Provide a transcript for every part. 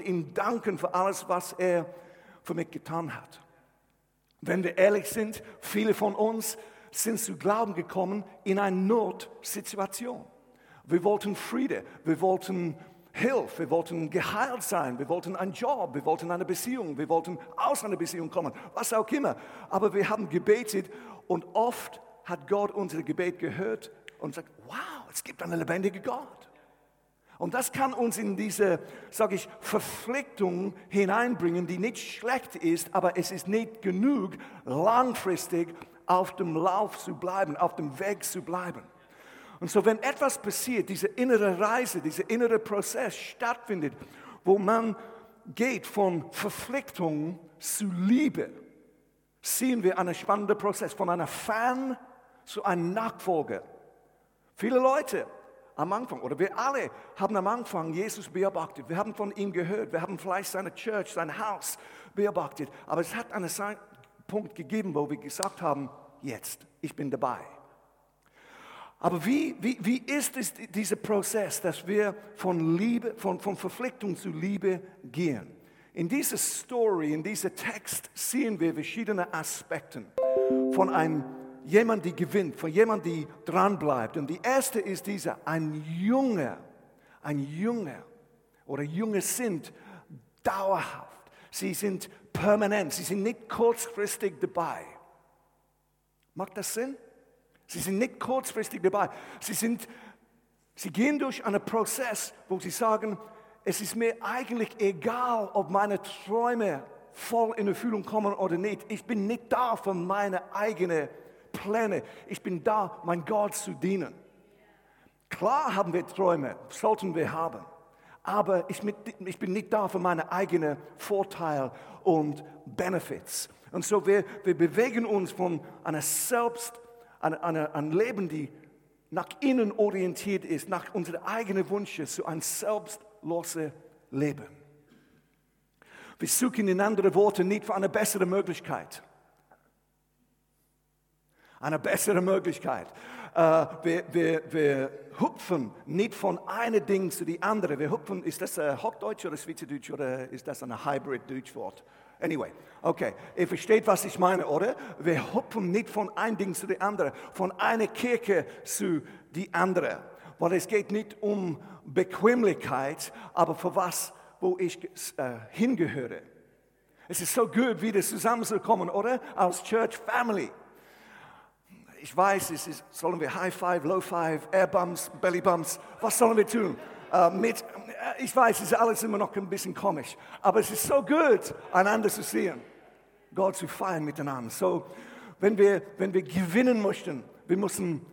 ihm danken für alles, was er für mich getan hat. Wenn wir ehrlich sind, viele von uns sind zu Glauben gekommen in einer Notsituation. Wir wollten Friede, wir wollten Hilfe, wir wollten geheilt sein, wir wollten einen Job, wir wollten eine Beziehung, wir wollten aus einer Beziehung kommen, was auch immer. Aber wir haben gebetet und oft hat Gott unser Gebet gehört und sagt, wow, es gibt einen lebendigen Gott. Und das kann uns in diese, sage ich, Verpflichtung hineinbringen, die nicht schlecht ist, aber es ist nicht genug, langfristig auf dem Lauf zu bleiben, auf dem Weg zu bleiben. Und so, wenn etwas passiert, diese innere Reise, dieser innere Prozess stattfindet, wo man geht von Verpflichtung zu Liebe, sehen wir einen spannenden Prozess von einer Fan zu einem Nachfolger. Viele Leute am Anfang, oder wir alle haben am Anfang Jesus beobachtet. Wir haben von ihm gehört. Wir haben vielleicht seine Church, sein Haus beobachtet. Aber es hat einen Punkt gegeben, wo wir gesagt haben, jetzt, ich bin dabei. Aber wie, wie, wie ist es dieser Prozess, dass wir von Liebe, von, von Verpflichtung zu Liebe gehen? In dieser Story, in diesem Text sehen wir verschiedene Aspekte von einem jemand, der gewinnt, von jemand, der dranbleibt. Und die erste ist dieser, ein Junge, ein Junge oder Junge sind dauerhaft. Sie sind permanent, sie sind nicht kurzfristig dabei. Macht das Sinn? Sie sind nicht kurzfristig dabei. Sie, sind, sie gehen durch einen Prozess, wo sie sagen, es ist mir eigentlich egal, ob meine Träume voll in Erfüllung kommen oder nicht. Ich bin nicht da für meine eigenen Pläne. Ich bin da, mein Gott zu dienen. Klar haben wir Träume, sollten wir haben. Aber ich, ich bin nicht da für meine eigenen Vorteile und Benefits. Und so wir, wir bewegen uns von einer Selbst- ein, eine, ein Leben, die nach innen orientiert ist, nach unseren eigenen Wünschen, zu einem selbstlosen Leben. Wir suchen in anderen Worten nicht für eine bessere Möglichkeit. Eine bessere Möglichkeit. Uh, wir, wir, wir, hupfen nicht von einem Ding zu die andere. Wir hupfen, ist das uh, Hochdeutsch oder Schweizerdeutsch oder ist das ein Hybrid-Deutschwort? Anyway, okay, ihr versteht, was ich meine, oder? Wir hüpfen nicht von einem Ding zu dem anderen, von einer Kirche zu die andere. Weil es geht nicht um Bequemlichkeit, aber für was, wo ich äh, hingehöre. Es ist so gut, wieder zusammenzukommen, oder? Als Church Family. Ich weiß, es ist, sollen wir High Five, Low Five, Air Bumps, Belly Bumps, was sollen wir tun? Äh, mit, ich weiß, es ist alles immer noch ein bisschen komisch, aber es ist so gut, einander zu sehen, Gott zu feiern miteinander. So, wenn wir, wenn wir gewinnen möchten, wir müssen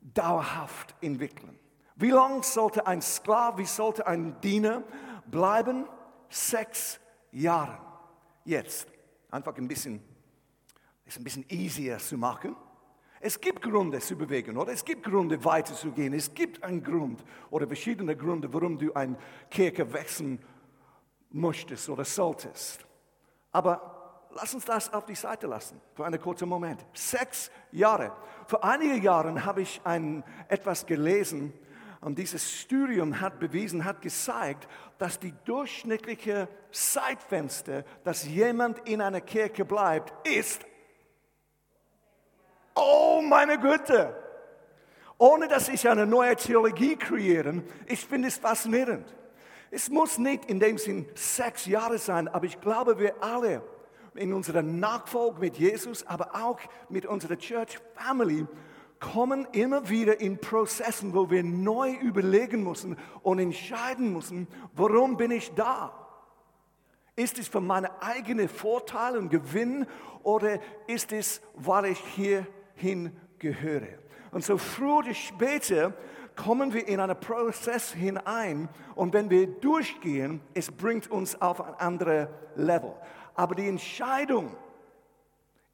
dauerhaft entwickeln. Wie lange sollte ein Sklave, wie sollte ein Diener bleiben? Sechs Jahre. Jetzt, einfach ein bisschen, ist ein bisschen easier zu machen. Es gibt Gründe zu bewegen, oder? Es gibt Gründe weiterzugehen. Es gibt einen Grund oder verschiedene Gründe, warum du ein Kirche wechseln möchtest oder solltest. Aber lass uns das auf die Seite lassen für einen kurzen Moment. Sechs Jahre. Vor einigen Jahren habe ich ein, etwas gelesen und dieses Studium hat bewiesen, hat gezeigt, dass die durchschnittliche Zeitfenster, dass jemand in einer Kirche bleibt, ist Oh meine Güte! Ohne dass ich eine neue Theologie kreieren, ich finde es faszinierend. Es muss nicht in dem Sinn sechs Jahre sein, aber ich glaube, wir alle in unserer Nachfolge mit Jesus, aber auch mit unserer Church Family kommen immer wieder in Prozessen, wo wir neu überlegen müssen und entscheiden müssen, warum bin ich da? Ist es für meine eigenen Vorteile und Gewinn oder ist es, weil ich hier hingehöre. Und so früher oder später kommen wir in einen Prozess hinein und wenn wir durchgehen, es bringt uns auf ein anderes Level. Aber die Entscheidung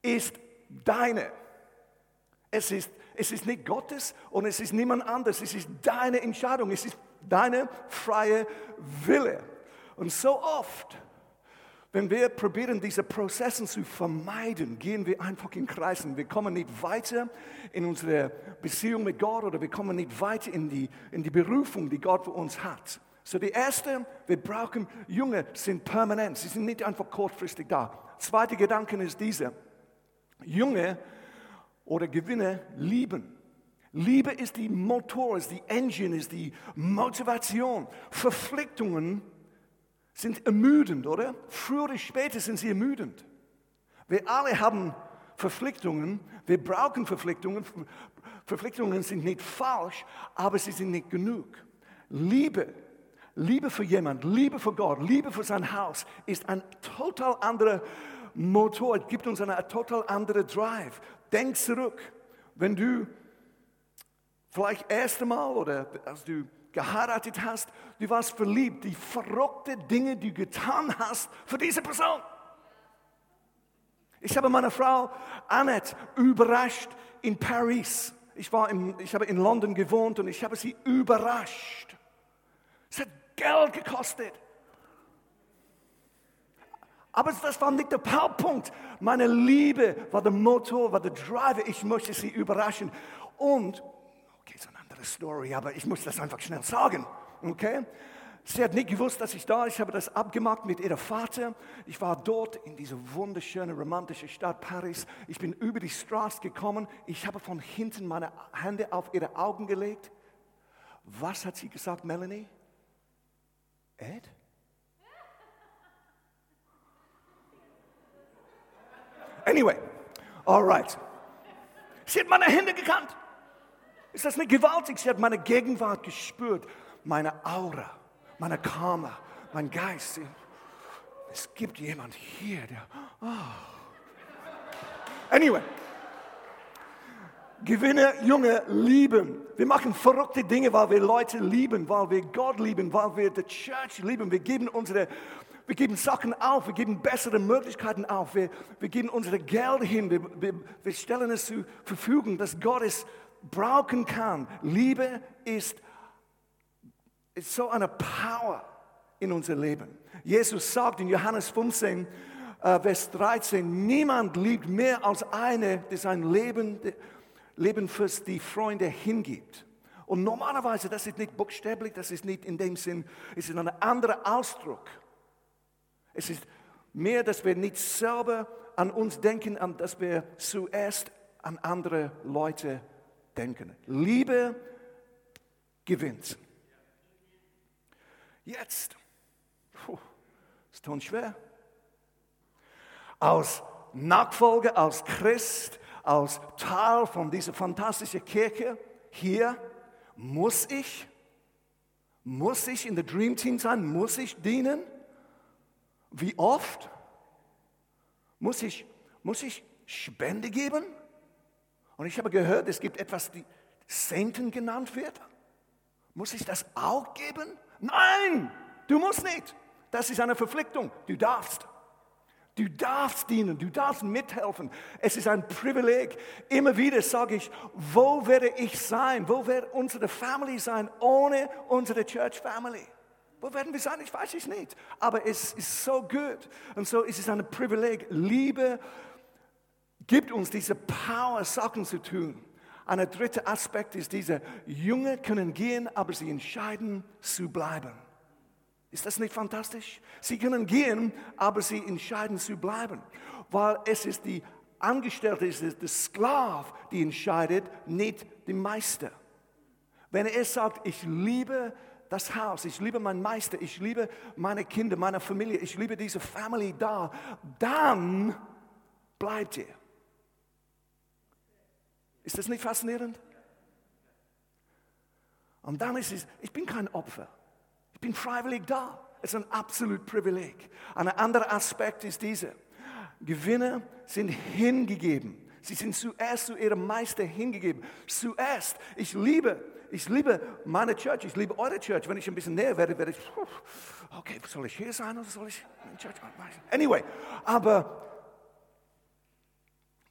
ist deine. Es ist, es ist nicht Gottes und es ist niemand anderes. Es ist deine Entscheidung. Es ist deine freie Wille. Und so oft wenn wir probieren, diese Prozesse zu vermeiden, gehen wir einfach in Kreisen. Wir kommen nicht weiter in unsere Beziehung mit Gott oder wir kommen nicht weiter in die, in die Berufung, die Gott für uns hat. So die erste, wir brauchen, Junge sind permanent, sie sind nicht einfach kurzfristig da. Zweiter Gedanke ist dieser, Junge oder Gewinne lieben. Liebe ist die Motor, ist die Engine, ist die Motivation. Verpflichtungen sind ermüdend, oder? Früher oder später sind sie ermüdend. Wir alle haben Verpflichtungen, wir brauchen Verpflichtungen. Verpflichtungen sind nicht falsch, aber sie sind nicht genug. Liebe, Liebe für jemand, Liebe für Gott, Liebe für sein Haus ist ein total anderer Motor, gibt uns einen total anderen Drive. Denk zurück, wenn du vielleicht erste Mal oder als du geheiratet hast, du warst verliebt, die verrückten Dinge, die du getan hast für diese Person. Ich habe meine Frau Annette überrascht in Paris. Ich, war in, ich habe in London gewohnt und ich habe sie überrascht. Es hat Geld gekostet. Aber das war nicht der Hauptpunkt. Meine Liebe war der Motor, war der Driver. Ich möchte sie überraschen. Und, andere Story, aber ich muss das einfach schnell sagen. Okay? Sie hat nicht gewusst, dass ich da. Ich habe das abgemacht mit ihrem Vater. Ich war dort in dieser wunderschönen, romantischen Stadt Paris. Ich bin über die Straße gekommen. Ich habe von hinten meine Hände auf ihre Augen gelegt. Was hat sie gesagt, Melanie? Ed? Anyway, all right. Sie hat meine Hände gekannt. Ist das nicht gewaltig? Sie hat meine Gegenwart gespürt, meine Aura, meine Karma, mein Geist. Es gibt jemand hier, der. Oh. Anyway. Gewinne, Junge, lieben. Wir machen verrückte Dinge, weil wir Leute lieben, weil wir Gott lieben, weil wir die Church lieben. Wir geben unsere wir geben Sachen auf, wir geben bessere Möglichkeiten auf, wir, wir geben unsere Geld hin, wir, wir, wir stellen es zur Verfügung, dass Gott es brauchen kann. Liebe ist, ist so eine Power in unser Leben. Jesus sagt in Johannes 15, äh, Vers 13, niemand liebt mehr als eine, der sein Leben, Leben für die Freunde hingibt. Und normalerweise, das ist nicht buchstäblich, das ist nicht in dem Sinn, es ist ein anderer Ausdruck. Es ist mehr, dass wir nicht selber an uns denken, dass wir zuerst an andere Leute denken. Liebe gewinnt. Jetzt, puh, ist tun schwer. Als Nachfolger, als Christ, als Teil von dieser fantastischen Kirche hier, muss ich, muss ich in der Dream Team sein, muss ich dienen? Wie oft muss ich, muss ich Spende geben? Und ich habe gehört, es gibt etwas, die Senten genannt wird. Muss ich das auch geben? Nein, du musst nicht. Das ist eine Verpflichtung. Du darfst. Du darfst dienen, du darfst mithelfen. Es ist ein Privileg. Immer wieder sage ich, wo werde ich sein? Wo wird unsere Family sein ohne unsere Church Family? Wo werden wir sein? Ich weiß es nicht. Aber es ist so gut. Und so ist es ein Privileg. Liebe gibt uns diese Power, Sachen zu tun. Ein dritter Aspekt ist dieser, Junge können gehen, aber sie entscheiden zu bleiben. Ist das nicht fantastisch? Sie können gehen, aber sie entscheiden zu bleiben. Weil es ist die Angestellte, es ist der Sklav, die entscheidet, nicht der Meister. Wenn er sagt, ich liebe das Haus, ich liebe meinen Meister, ich liebe meine Kinder, meine Familie, ich liebe diese Family da, dann bleibt ihr. Ist das nicht faszinierend? Und dann ist es, ich bin kein Opfer, ich bin freiwillig da. Es ist ein absolut Privileg. Ein anderer Aspekt ist dieser. Gewinner sind hingegeben. Sie sind zuerst zu ihrem Meister hingegeben. Zuerst, ich liebe ich liebe meine Church, ich liebe eure Church. Wenn ich ein bisschen näher werde, werde ich, okay, soll ich hier sein oder soll ich in Church? Anyway, aber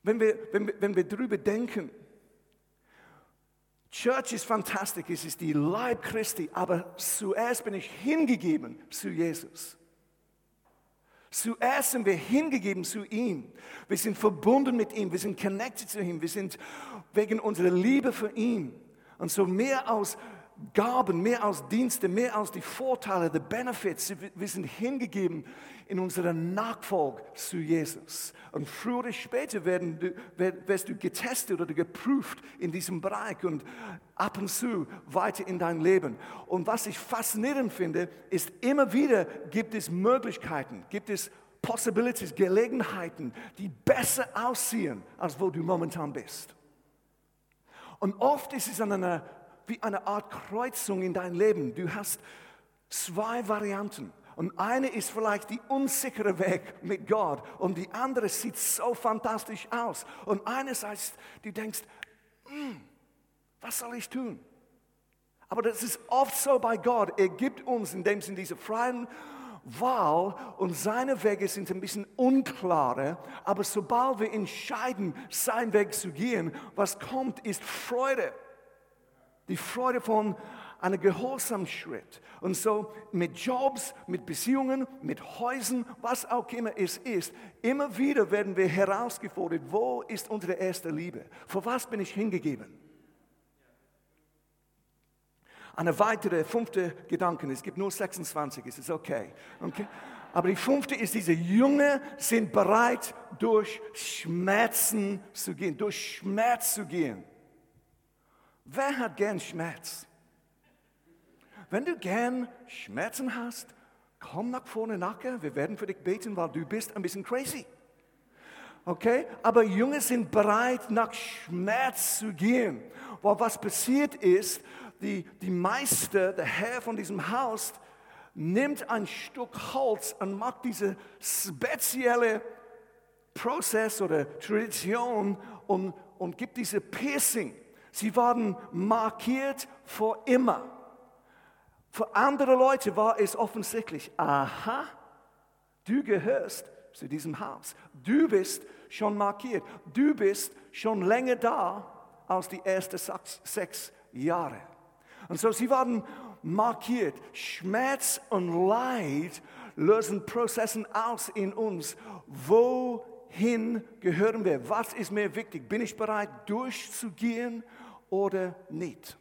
wenn wir, wenn wir, wenn wir drüber denken, Church ist fantastisch, es ist die Leib Christi, aber zuerst bin ich hingegeben zu Jesus. Zuerst sind wir hingegeben zu ihm. Wir sind verbunden mit ihm, wir sind connected zu ihm, wir sind wegen unserer Liebe für ihn und so mehr als Gaben, mehr als Dienste, mehr als die Vorteile, die Benefits. Wir sind hingegeben in unserer Nachfolge zu Jesus. Und früher oder später werden du, wirst du getestet oder geprüft in diesem Bereich und ab und zu weiter in dein Leben. Und was ich faszinierend finde, ist immer wieder gibt es Möglichkeiten, gibt es Possibilities, Gelegenheiten, die besser aussehen, als wo du momentan bist. Und oft ist es eine, wie eine Art Kreuzung in dein Leben. Du hast zwei Varianten. Und eine ist vielleicht die unsichere Weg mit Gott und die andere sieht so fantastisch aus. Und einerseits, du denkst, hm, was soll ich tun? Aber das ist oft so bei Gott. Er gibt uns in dem Sinne diese freien Wahl und seine Wege sind ein bisschen unklarer, aber sobald wir entscheiden, seinen Weg zu gehen, was kommt, ist Freude. Die Freude von einem Gehorsamschritt. Und so mit Jobs, mit Beziehungen, mit Häusern, was auch immer es ist, immer wieder werden wir herausgefordert, wo ist unsere erste Liebe? Vor was bin ich hingegeben? Eine weitere, fünfte Gedanke, es gibt nur 26, es ist okay. okay? Aber die fünfte ist, diese Jünger sind bereit, durch Schmerzen zu gehen, durch Schmerz zu gehen. Wer hat gern Schmerz? Wenn du gern Schmerzen hast, komm nach vorne nachher, wir werden für dich beten, weil du bist ein bisschen crazy. Okay? Aber Jünger sind bereit, nach Schmerz zu gehen. Weil was passiert ist, die, die Meister, der Herr von diesem Haus, nimmt ein Stück Holz und macht diese spezielle Prozess oder Tradition und, und gibt diese Piercing. Sie waren markiert vor immer. Für andere Leute war es offensichtlich, aha, du gehörst zu diesem Haus. Du bist schon markiert. Du bist schon länger da als die ersten sechs Jahre. Und so, sie waren markiert. Schmerz und Leid lösen Prozessen aus in uns. Wohin gehören wir? Was ist mir wichtig? Bin ich bereit, durchzugehen oder nicht?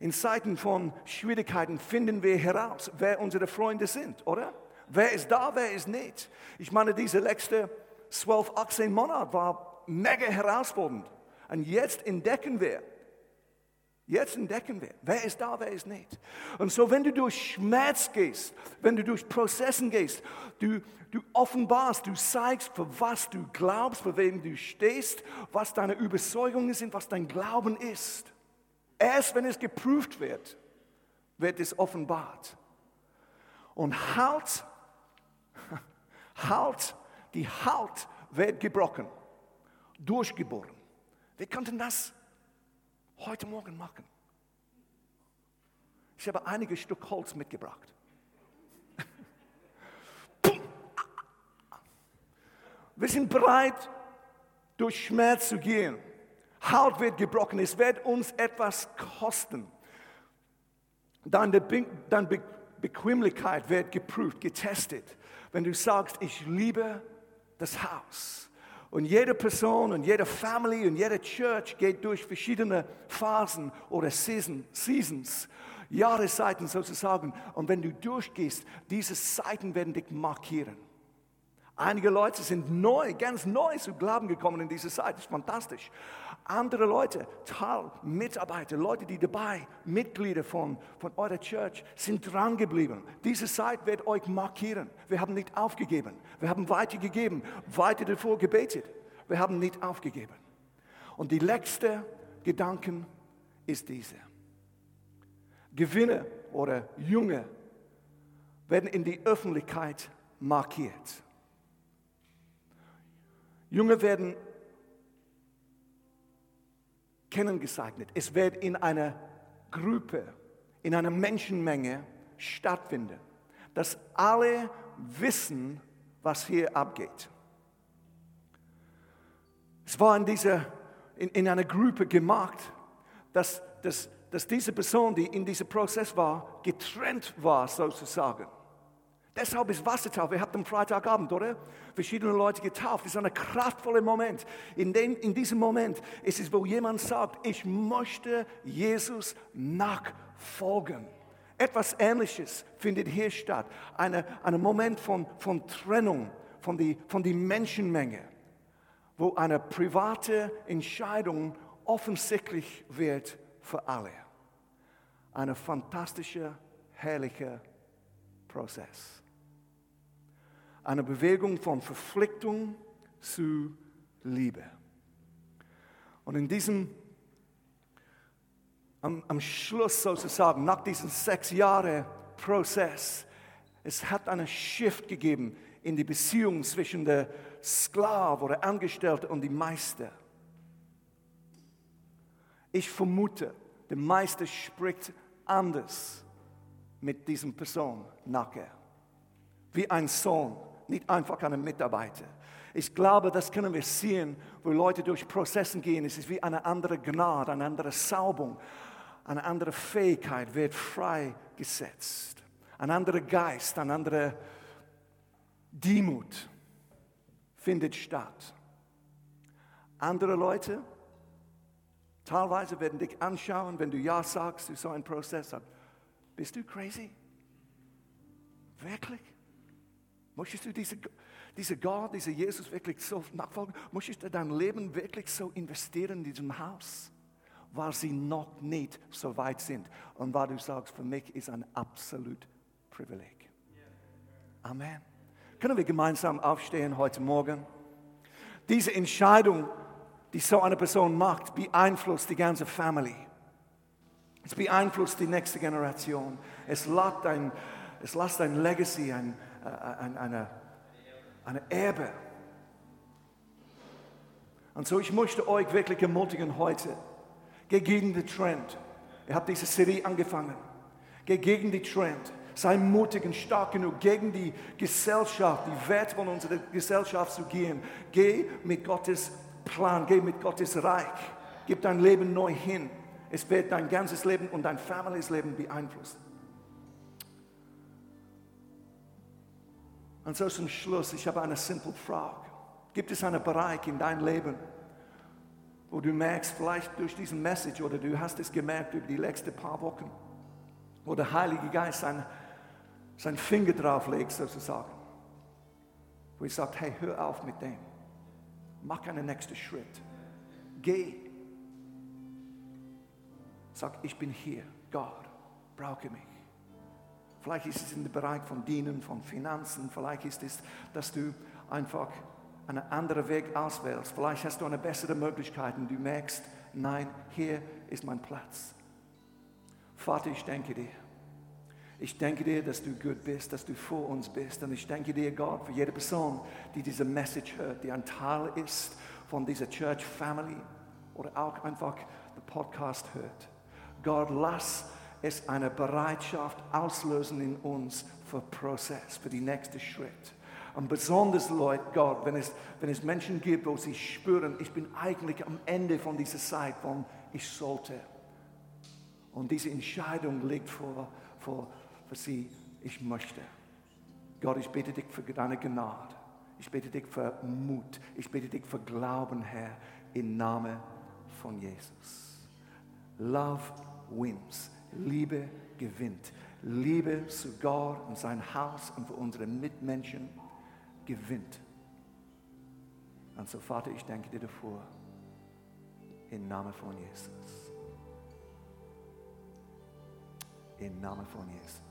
In Zeiten von Schwierigkeiten finden wir heraus, wer unsere Freunde sind, oder? Wer ist da, wer ist nicht? Ich meine, diese letzte 12, 18 Monate war mega herausfordernd. Und jetzt entdecken wir, Jetzt entdecken wir, wer ist da, wer ist nicht. Und so, wenn du durch Schmerz gehst, wenn du durch Prozessen gehst, du, du offenbarst, du zeigst, für was du glaubst, für wem du stehst, was deine Überzeugungen sind, was dein Glauben ist. Erst wenn es geprüft wird, wird es offenbart. Und Halt, Halt, die Halt wird gebrochen, durchgeboren. Wir könnten das heute Morgen machen. Ich habe einige Stück Holz mitgebracht. Wir sind bereit, durch Schmerz zu gehen. Haut wird gebrochen, es wird uns etwas kosten. Deine, Be deine Be Bequemlichkeit wird geprüft, getestet. Wenn du sagst, ich liebe das Haus, und jede Person und jede Family und jede Church geht durch verschiedene Phasen oder Seasons, Jahreszeiten sozusagen. Und wenn du durchgehst, diese Zeiten werden dich markieren. Einige Leute sind neu, ganz neu zu Glauben gekommen in dieser Zeit. Das ist fantastisch. Andere Leute, Teil, Mitarbeiter, Leute, die dabei, Mitglieder von, von eurer Church, sind dran geblieben. Diese Zeit wird euch markieren. Wir haben nicht aufgegeben. Wir haben weitergegeben, weiter davor gebetet. Wir haben nicht aufgegeben. Und die letzte Gedanken ist diese. Gewinne oder Junge werden in die Öffentlichkeit markiert. Junge werden kennengezeichnet. Es wird in einer Gruppe, in einer Menschenmenge stattfinden, dass alle wissen, was hier abgeht. Es war in, dieser, in, in einer Gruppe gemacht, dass, dass, dass diese Person, die in diesem Prozess war, getrennt war sozusagen. Deshalb ist Wassertaufe, ihr habt am Freitagabend, oder? Verschiedene Leute getauft. Das ist ein kraftvoller Moment. In, dem, in diesem Moment ist es, wo jemand sagt, ich möchte Jesus nachfolgen folgen. Etwas Ähnliches findet hier statt. Eine, ein Moment von, von Trennung von der von die Menschenmenge, wo eine private Entscheidung offensichtlich wird für alle. Ein fantastischer, herrlicher Prozess. Eine Bewegung von Verpflichtung zu Liebe. Und in diesem, am, am Schluss sozusagen, nach diesem sechs Jahre Prozess, es hat einen Shift gegeben in die Beziehung zwischen der Sklav oder Angestellte und dem Meister. Ich vermute, der Meister spricht anders mit diesem Person nachher. Wie ein Sohn, nicht einfach ein Mitarbeiter. Ich glaube, das können wir sehen, wo Leute durch Prozessen gehen. Es ist wie eine andere Gnade, eine andere Saubung, eine andere Fähigkeit wird freigesetzt. Ein anderer Geist, ein anderer Demut findet statt. Andere Leute, teilweise werden dich anschauen, wenn du Ja sagst zu so einem Prozess. Bist du crazy? Wirklich? Möchtest du diese dieser Gott, dieser Jesus wirklich so nachfolgen? Möchtest du dein Leben wirklich so investieren in diesem Haus? Weil sie noch nicht so weit sind. Und weil du sagst, für mich ist ein absolut Privileg. Amen. Können wir gemeinsam aufstehen heute Morgen? Diese Entscheidung, die so eine Person macht, beeinflusst die ganze Family. Es beeinflusst die nächste Generation. Es lässt ein, es lässt ein Legacy, äh, ein, eine eine Erbe. Und so, ich möchte euch wirklich ermutigen heute, geh gegen den Trend. Ihr habt diese Serie angefangen. Geh gegen den Trend. Sei mutig und stark genug, gegen die Gesellschaft, die Werte von unserer Gesellschaft zu gehen. Geh mit Gottes Plan, geh mit Gottes Reich. Gib dein Leben neu hin. Es wird dein ganzes Leben und dein Families Leben beeinflussen. Und so zum Schluss, ich habe eine simple Frage. Gibt es einen Bereich in deinem Leben, wo du merkst, vielleicht durch diesen Message oder du hast es gemerkt über die letzten paar Wochen, wo der Heilige Geist sein, sein Finger drauf legt, sozusagen. Wo er sagt, hey, hör auf mit dem. Mach einen nächsten Schritt. Geh. Sag, ich bin hier. Gott, brauche mich. Vielleicht ist es in dem Bereich von Dienen, von Finanzen. Vielleicht ist es, dass du einfach einen anderen Weg auswählst. Vielleicht hast du eine bessere Möglichkeit und du merkst, nein, hier ist mein Platz. Vater, ich danke dir. Ich danke dir, dass du gut bist, dass du vor uns bist. Und ich danke dir, Gott, für jede Person, die diese Message hört, die ein Teil ist von dieser Church Family oder auch einfach den Podcast hört. Gott, lass es eine Bereitschaft auslösen in uns für Prozess, für den nächsten Schritt. Und besonders, Leute, Gott, wenn es, wenn es Menschen gibt, wo sie spüren, ich bin eigentlich am Ende von dieser Zeit, von ich sollte. Und diese Entscheidung liegt vor, vor, für sie, ich möchte. Gott, ich bitte dich für deine Gnade. Ich bitte dich für Mut. Ich bitte dich für Glauben, Herr, im Namen von Jesus. Love wins. Liebe gewinnt. Liebe zu Gott und sein Haus und für unsere Mitmenschen gewinnt. Und so, Vater, ich danke dir davor. Im Namen von Jesus. Im Namen von Jesus.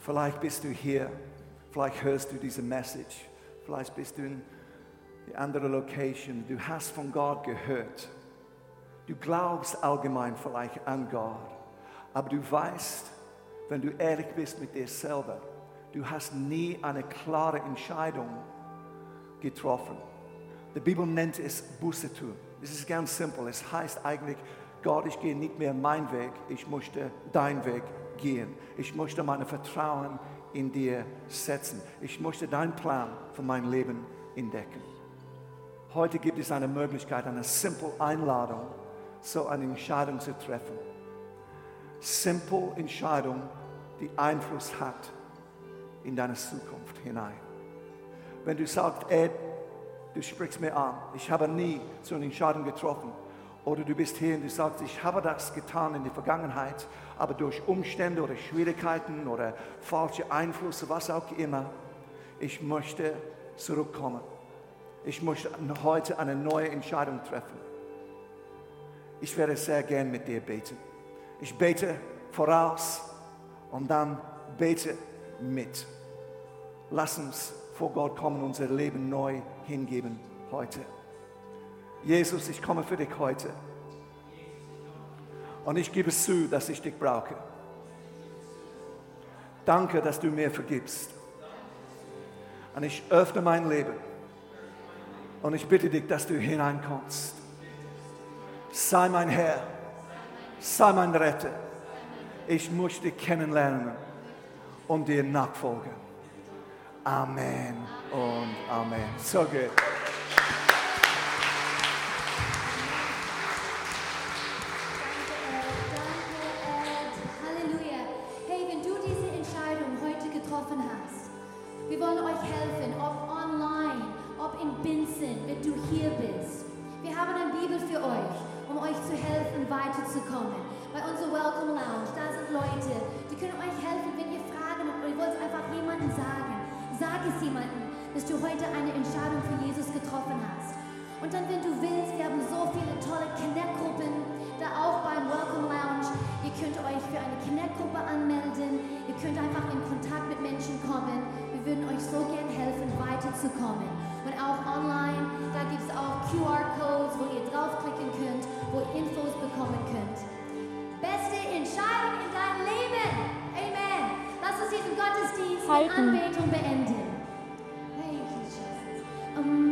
Vielleicht bist du hier, vielleicht hörst du diese Message Vielleicht bist du in die andere Location. Du hast von Gott gehört. Du glaubst allgemein vielleicht an Gott. Aber du weißt, wenn du ehrlich bist mit dir selber, du hast nie eine klare Entscheidung getroffen. Die Bibel nennt es Buße tun. Es ist ganz simpel. Es heißt eigentlich, Gott, ich gehe nicht mehr meinen Weg, ich möchte deinen Weg gehen. Ich möchte mein Vertrauen in dir setzen. Ich möchte deinen Plan für mein Leben entdecken. Heute gibt es eine Möglichkeit, eine simple Einladung, so eine Entscheidung zu treffen. Simple Entscheidung, die Einfluss hat in deine Zukunft hinein. Wenn du sagst, Ed, du sprichst mir an. Ich habe nie so eine Entscheidung getroffen. Oder du bist hier und du sagst, ich habe das getan in der Vergangenheit, aber durch Umstände oder Schwierigkeiten oder falsche Einflüsse, was auch immer, ich möchte zurückkommen. Ich möchte heute eine neue Entscheidung treffen. Ich werde sehr gern mit dir beten. Ich bete voraus und dann bete mit. Lass uns vor Gott kommen, unser Leben neu hingeben heute. Jesus, ich komme für dich heute. Und ich gebe zu, dass ich dich brauche. Danke, dass du mir vergibst. Und ich öffne mein Leben. Und ich bitte dich, dass du hineinkommst. Sei mein Herr. Sei mein Retter. Ich möchte dich kennenlernen und dir nachfolgen. Amen und Amen. So gut. Helfen, weiterzukommen. Bei unserer Welcome Lounge, da sind Leute, die können euch helfen, wenn ihr Fragen habt oder ihr wollt einfach jemandem sagen. Sag es jemandem, dass du heute eine Entscheidung für Jesus getroffen hast. Und dann, wenn du willst, wir haben so viele tolle Connect-Gruppen, da auch beim Welcome Lounge. Ihr könnt euch für eine Connect-Gruppe anmelden. Ihr könnt einfach in Kontakt mit Menschen kommen. Wir würden euch so gern helfen, weiterzukommen. Und auch online, da gibt es auch QR-Codes, wo ihr draufklicken könnt, wo ihr Infos bekommen könnt. Beste Entscheidung in deinem Leben. Amen. Lass uns diesen Gottesdienst Halten. Anbetung beenden.